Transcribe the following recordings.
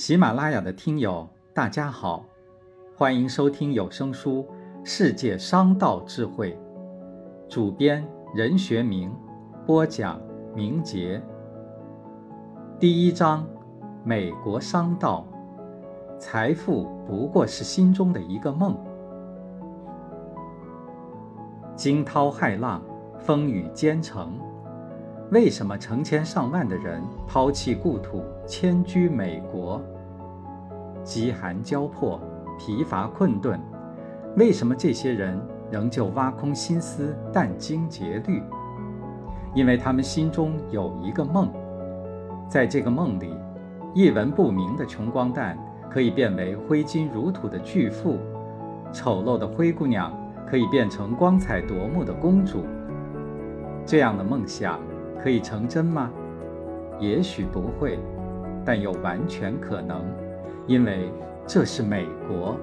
喜马拉雅的听友，大家好，欢迎收听有声书《世界商道智慧》，主编任学明，播讲明杰。第一章：美国商道，财富不过是心中的一个梦。惊涛骇浪，风雨兼程，为什么成千上万的人抛弃故土？迁居美国，饥寒交迫，疲乏困顿，为什么这些人仍旧挖空心思殚精竭虑？因为他们心中有一个梦，在这个梦里，一文不名的穷光蛋可以变为挥金如土的巨富，丑陋的灰姑娘可以变成光彩夺目的公主。这样的梦想可以成真吗？也许不会。但又完全可能，因为这是美国。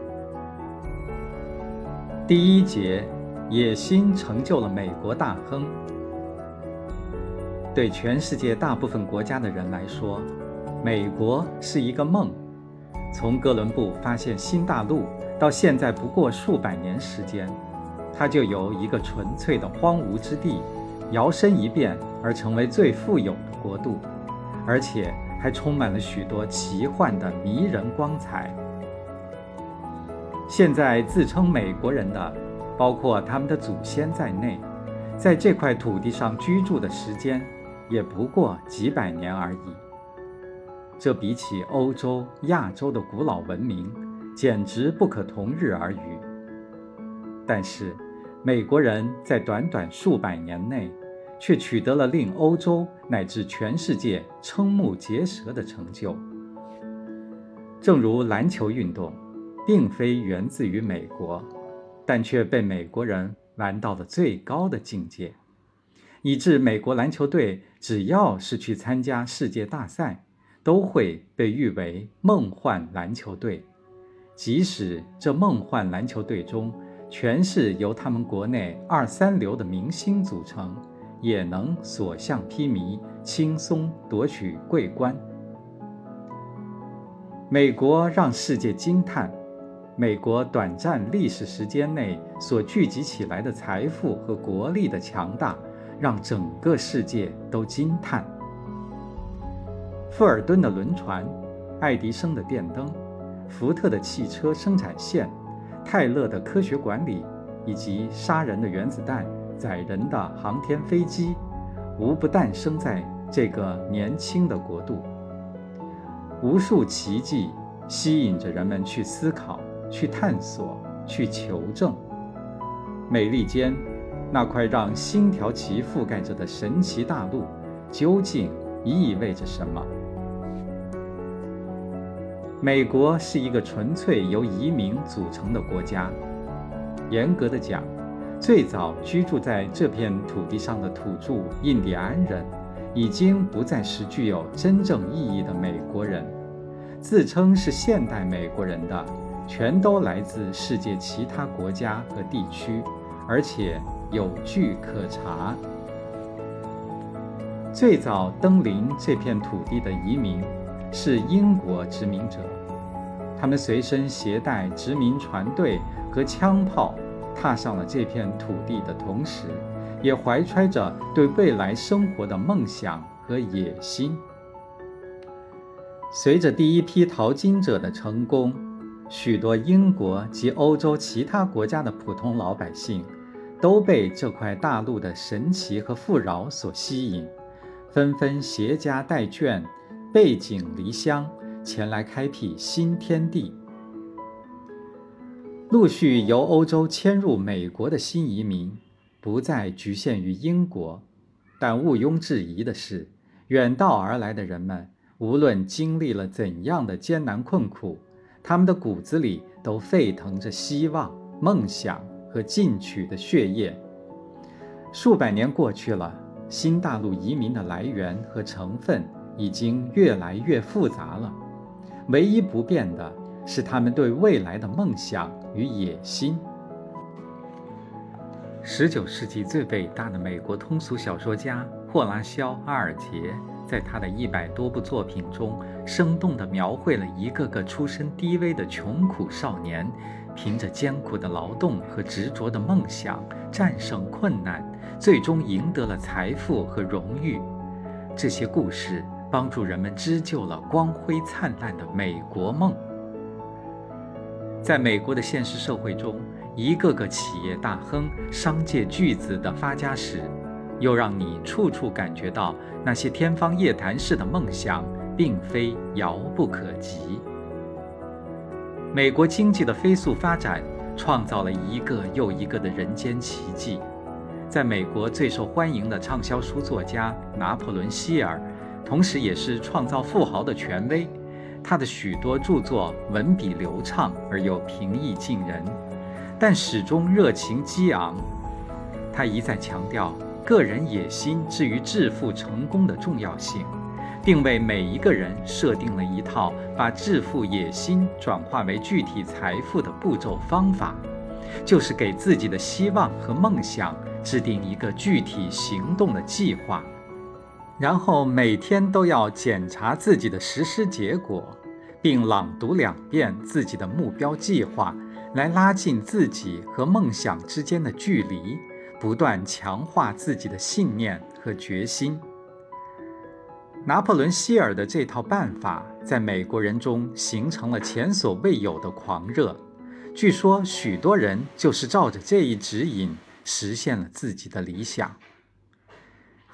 第一节，野心成就了美国大亨。对全世界大部分国家的人来说，美国是一个梦。从哥伦布发现新大陆到现在，不过数百年时间，它就由一个纯粹的荒芜之地，摇身一变而成为最富有的国度，而且。还充满了许多奇幻的迷人光彩。现在自称美国人的，包括他们的祖先在内，在这块土地上居住的时间，也不过几百年而已。这比起欧洲、亚洲的古老文明，简直不可同日而语。但是，美国人在短短数百年内。却取得了令欧洲乃至全世界瞠目结舌的成就。正如篮球运动，并非源自于美国，但却被美国人玩到了最高的境界，以致美国篮球队只要是去参加世界大赛，都会被誉为“梦幻篮球队”，即使这梦幻篮球队中全是由他们国内二三流的明星组成。也能所向披靡，轻松夺取桂冠。美国让世界惊叹，美国短暂历史时间内所聚集起来的财富和国力的强大，让整个世界都惊叹。富尔顿的轮船，爱迪生的电灯，福特的汽车生产线，泰勒的科学管理，以及杀人的原子弹。载人的航天飞机，无不诞生在这个年轻的国度。无数奇迹吸引着人们去思考、去探索、去求证。美利坚，那块让星条旗覆盖着的神奇大陆，究竟意味着什么？美国是一个纯粹由移民组成的国家。严格的讲，最早居住在这片土地上的土著印第安人，已经不再是具有真正意义的美国人。自称是现代美国人的，全都来自世界其他国家和地区，而且有据可查。最早登临这片土地的移民是英国殖民者，他们随身携带殖民船队和枪炮。踏上了这片土地的同时，也怀揣着对未来生活的梦想和野心。随着第一批淘金者的成功，许多英国及欧洲其他国家的普通老百姓都被这块大陆的神奇和富饶所吸引，纷纷携家带眷、背井离乡，前来开辟新天地。陆续由欧洲迁入美国的新移民，不再局限于英国，但毋庸置疑的是，远道而来的人们，无论经历了怎样的艰难困苦，他们的骨子里都沸腾着希望、梦想和进取的血液。数百年过去了，新大陆移民的来源和成分已经越来越复杂了，唯一不变的。是他们对未来的梦想与野心。十九世纪最伟大的美国通俗小说家霍拉肖·阿尔杰在他的一百多部作品中，生动地描绘了一个个出身低微的穷苦少年，凭着艰苦的劳动和执着的梦想，战胜困难，最终赢得了财富和荣誉。这些故事帮助人们织就了光辉灿烂的美国梦。在美国的现实社会中，一个个企业大亨、商界巨子的发家史，又让你处处感觉到那些天方夜谭式的梦想，并非遥不可及。美国经济的飞速发展，创造了一个又一个的人间奇迹。在美国最受欢迎的畅销书作家拿破仑·希尔，同时也是创造富豪的权威。他的许多著作文笔流畅而又平易近人，但始终热情激昂。他一再强调个人野心至于致富成功的重要性，并为每一个人设定了一套把致富野心转化为具体财富的步骤方法，就是给自己的希望和梦想制定一个具体行动的计划。然后每天都要检查自己的实施结果，并朗读两遍自己的目标计划，来拉近自己和梦想之间的距离，不断强化自己的信念和决心。拿破仑·希尔的这套办法在美国人中形成了前所未有的狂热，据说许多人就是照着这一指引实现了自己的理想。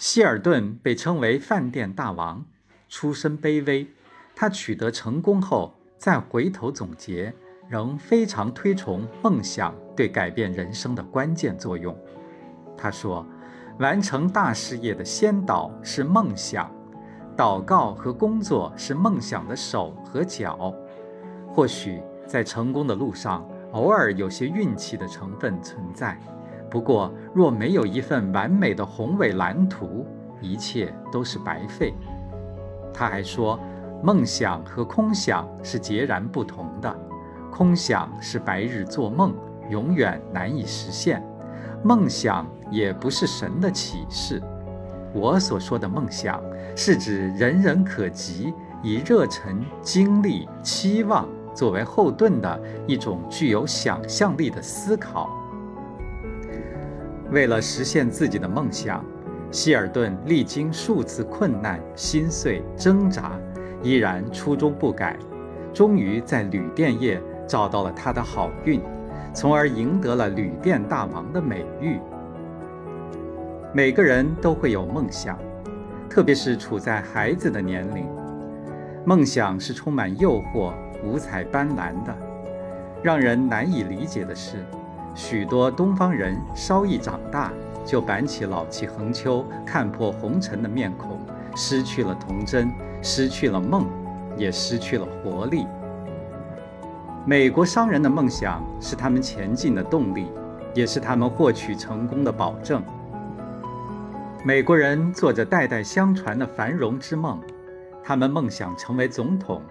希尔顿被称为“饭店大王”，出身卑微。他取得成功后，再回头总结，仍非常推崇梦想对改变人生的关键作用。他说：“完成大事业的先导是梦想，祷告和工作是梦想的手和脚。或许在成功的路上，偶尔有些运气的成分存在。”不过，若没有一份完美的宏伟蓝图，一切都是白费。他还说，梦想和空想是截然不同的。空想是白日做梦，永远难以实现；梦想也不是神的启示。我所说的梦想，是指人人可及，以热忱、精力、期望作为后盾的一种具有想象力的思考。为了实现自己的梦想，希尔顿历经数次困难、心碎、挣扎，依然初衷不改，终于在旅店业找到了他的好运，从而赢得了“旅店大王”的美誉。每个人都会有梦想，特别是处在孩子的年龄，梦想是充满诱惑、五彩斑斓的。让人难以理解的是。许多东方人稍一长大，就板起老气横秋、看破红尘的面孔，失去了童真，失去了梦，也失去了活力。美国商人的梦想是他们前进的动力，也是他们获取成功的保证。美国人做着代代相传的繁荣之梦，他们梦想成为总统，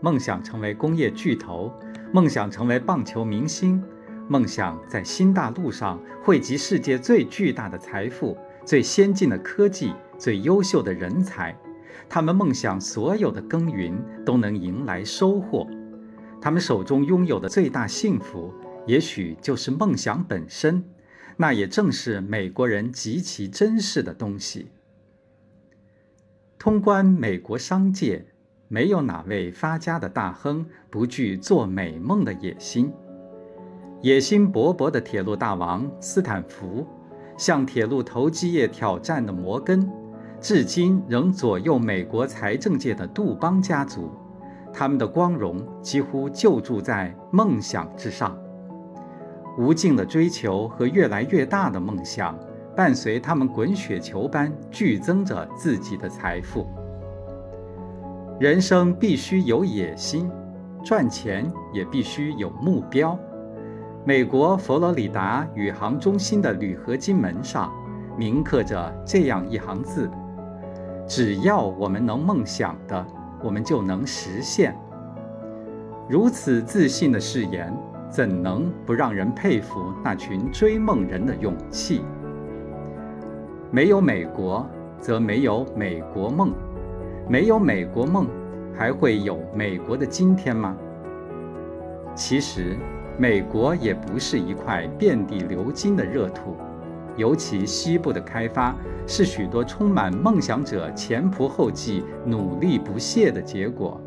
梦想成为工业巨头，梦想成为棒球明星。梦想在新大陆上汇集世界最巨大的财富、最先进的科技、最优秀的人才。他们梦想所有的耕耘都能迎来收获。他们手中拥有的最大幸福，也许就是梦想本身。那也正是美国人极其珍视的东西。通关美国商界，没有哪位发家的大亨不具做美梦的野心。野心勃勃的铁路大王斯坦福，向铁路投机业挑战的摩根，至今仍左右美国财政界的杜邦家族，他们的光荣几乎就住在梦想之上。无尽的追求和越来越大的梦想，伴随他们滚雪球般剧增着自己的财富。人生必须有野心，赚钱也必须有目标。美国佛罗里达宇航中心的铝合金门上铭刻着这样一行字：“只要我们能梦想的，我们就能实现。”如此自信的誓言，怎能不让人佩服那群追梦人的勇气？没有美国，则没有美国梦；没有美国梦，还会有美国的今天吗？其实，美国也不是一块遍地流金的热土，尤其西部的开发，是许多充满梦想者前仆后继、努力不懈的结果。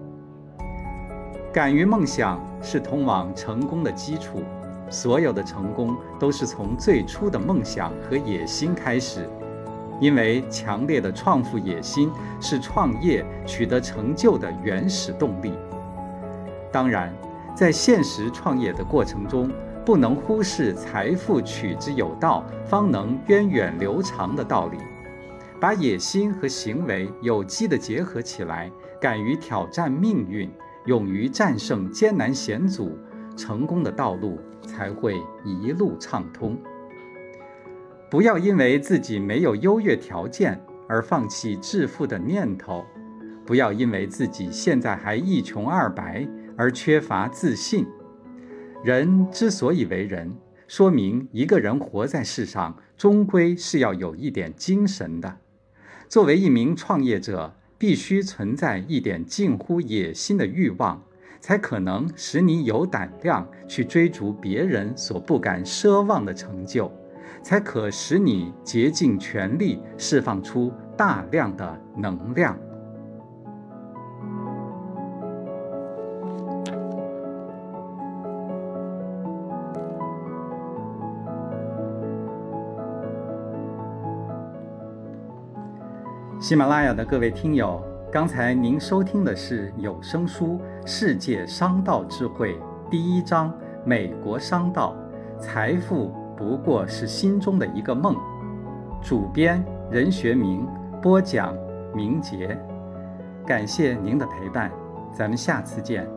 敢于梦想是通往成功的基础。所有的成功都是从最初的梦想和野心开始，因为强烈的创富野心是创业取得成就的原始动力。当然，在现实创业的过程中，不能忽视“财富取之有道，方能源远流长”的道理。把野心和行为有机地结合起来，敢于挑战命运，勇于战胜艰难险阻。成功的道路才会一路畅通。不要因为自己没有优越条件而放弃致富的念头，不要因为自己现在还一穷二白而缺乏自信。人之所以为人，说明一个人活在世上，终归是要有一点精神的。作为一名创业者，必须存在一点近乎野心的欲望。才可能使你有胆量去追逐别人所不敢奢望的成就，才可使你竭尽全力释放出大量的能量。喜马拉雅的各位听友。刚才您收听的是有声书《世界商道智慧》第一章《美国商道》，财富不过是心中的一个梦。主编任学明，播讲明杰。感谢您的陪伴，咱们下次见。